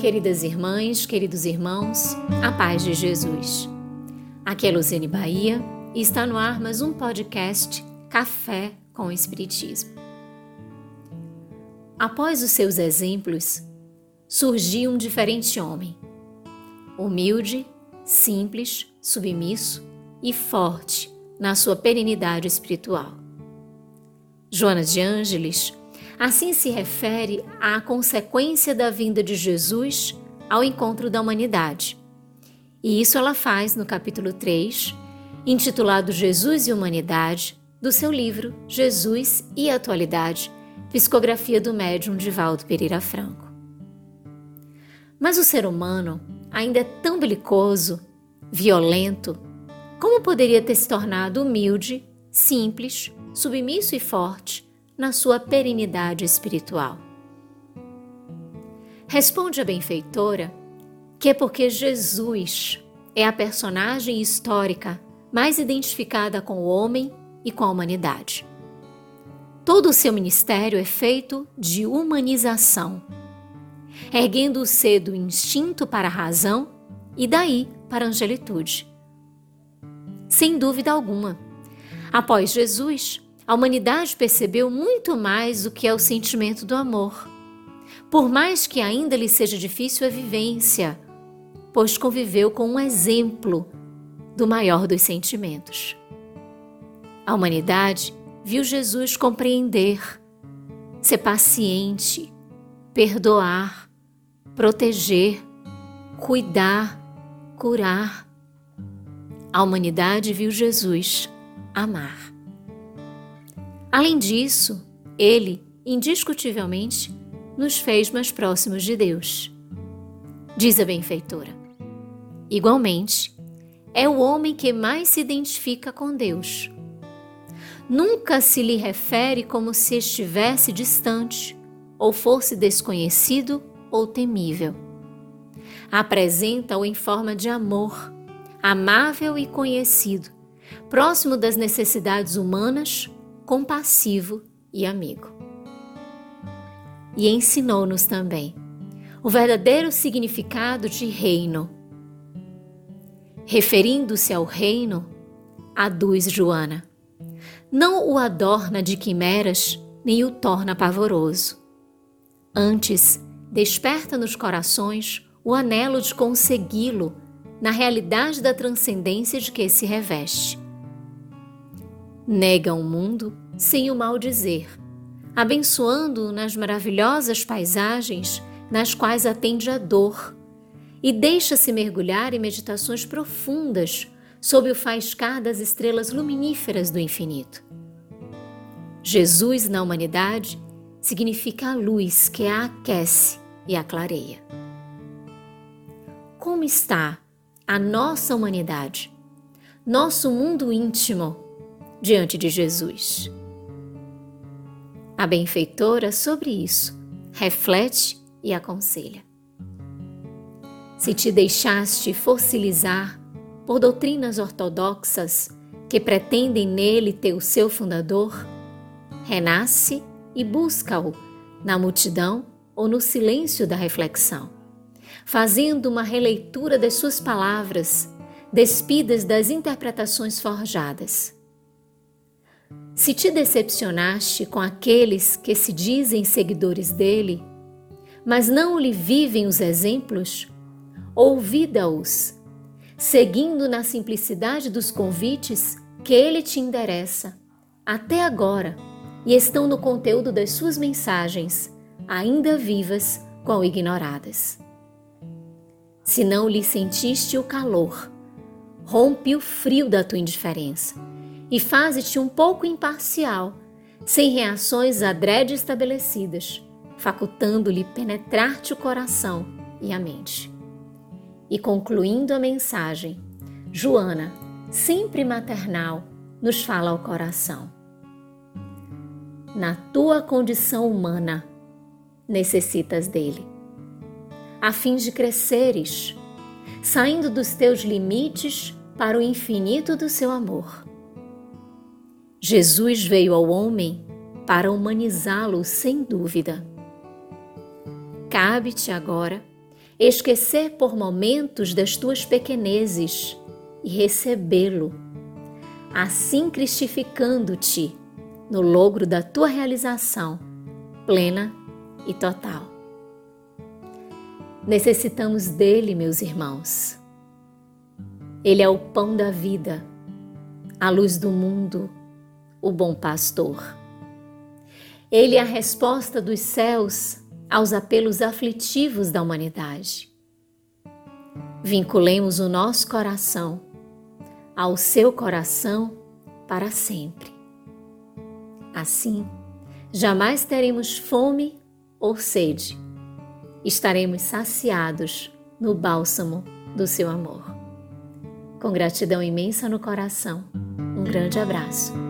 Queridas irmãs, queridos irmãos, a paz de Jesus. Aqui é Luciane Bahia e está no ar mais um podcast Café com Espiritismo. Após os seus exemplos, surgiu um diferente homem, humilde, simples, submisso e forte na sua perenidade espiritual. Joana de Ângeles assim se refere à consequência da vinda de Jesus ao encontro da humanidade. E isso ela faz no capítulo 3, intitulado Jesus e Humanidade, do seu livro Jesus e Atualidade, psicografia do médium Divaldo Pereira Franco. Mas o ser humano ainda é tão belicoso, violento, como poderia ter se tornado humilde, simples, submisso e forte na sua perenidade espiritual? Responde a benfeitora que é porque Jesus é a personagem histórica mais identificada com o homem e com a humanidade. Todo o seu ministério é feito de humanização, erguendo o ser do instinto para a razão e daí para a angelitude. Sem dúvida alguma, após Jesus, a humanidade percebeu muito mais o que é o sentimento do amor. Por mais que ainda lhe seja difícil a vivência, pois conviveu com um exemplo do maior dos sentimentos. A humanidade viu Jesus compreender, ser paciente, perdoar, proteger, cuidar, curar. A humanidade viu Jesus amar. Além disso, ele, indiscutivelmente, nos fez mais próximos de Deus. Diz a benfeitora. Igualmente, é o homem que mais se identifica com Deus nunca se lhe refere como se estivesse distante ou fosse desconhecido ou temível. Apresenta-o em forma de amor, amável e conhecido, próximo das necessidades humanas, compassivo e amigo. E ensinou-nos também o verdadeiro significado de reino. Referindo-se ao reino, aduz Joana não o adorna de quimeras, nem o torna pavoroso. Antes, desperta nos corações o anelo de consegui-lo na realidade da transcendência de que se reveste. Nega o mundo sem o mal dizer, abençoando-o nas maravilhosas paisagens nas quais atende a dor, e deixa-se mergulhar em meditações profundas sob o faiscar das estrelas luminíferas do infinito. Jesus na humanidade significa a luz que a aquece e a clareia. Como está a nossa humanidade, nosso mundo íntimo diante de Jesus? A benfeitora sobre isso reflete e aconselha. Se te deixaste fossilizar por doutrinas ortodoxas que pretendem nele ter o seu fundador, renasce e busca-o na multidão ou no silêncio da reflexão, fazendo uma releitura das suas palavras, despidas das interpretações forjadas. Se te decepcionaste com aqueles que se dizem seguidores dele, mas não lhe vivem os exemplos, ouvida-os seguindo na simplicidade dos convites que ele te endereça até agora e estão no conteúdo das suas mensagens, ainda vivas quão ignoradas. Se não lhe sentiste o calor, rompe o frio da tua indiferença e faze-te um pouco imparcial, sem reações adrede estabelecidas, facultando-lhe penetrar-te o coração e a mente. E concluindo a mensagem, Joana, sempre maternal, nos fala ao coração. Na tua condição humana, necessitas dele, a fim de cresceres, saindo dos teus limites para o infinito do seu amor. Jesus veio ao homem para humanizá-lo sem dúvida. Cabe-te agora esquecer por momentos das tuas pequenezes e recebê-lo, assim cristificando-te no logro da tua realização plena e total. Necessitamos dele, meus irmãos. Ele é o pão da vida, a luz do mundo, o bom pastor. Ele é a resposta dos céus aos apelos aflitivos da humanidade. Vinculemos o nosso coração ao seu coração para sempre. Assim, jamais teremos fome ou sede, estaremos saciados no bálsamo do seu amor. Com gratidão imensa no coração, um grande abraço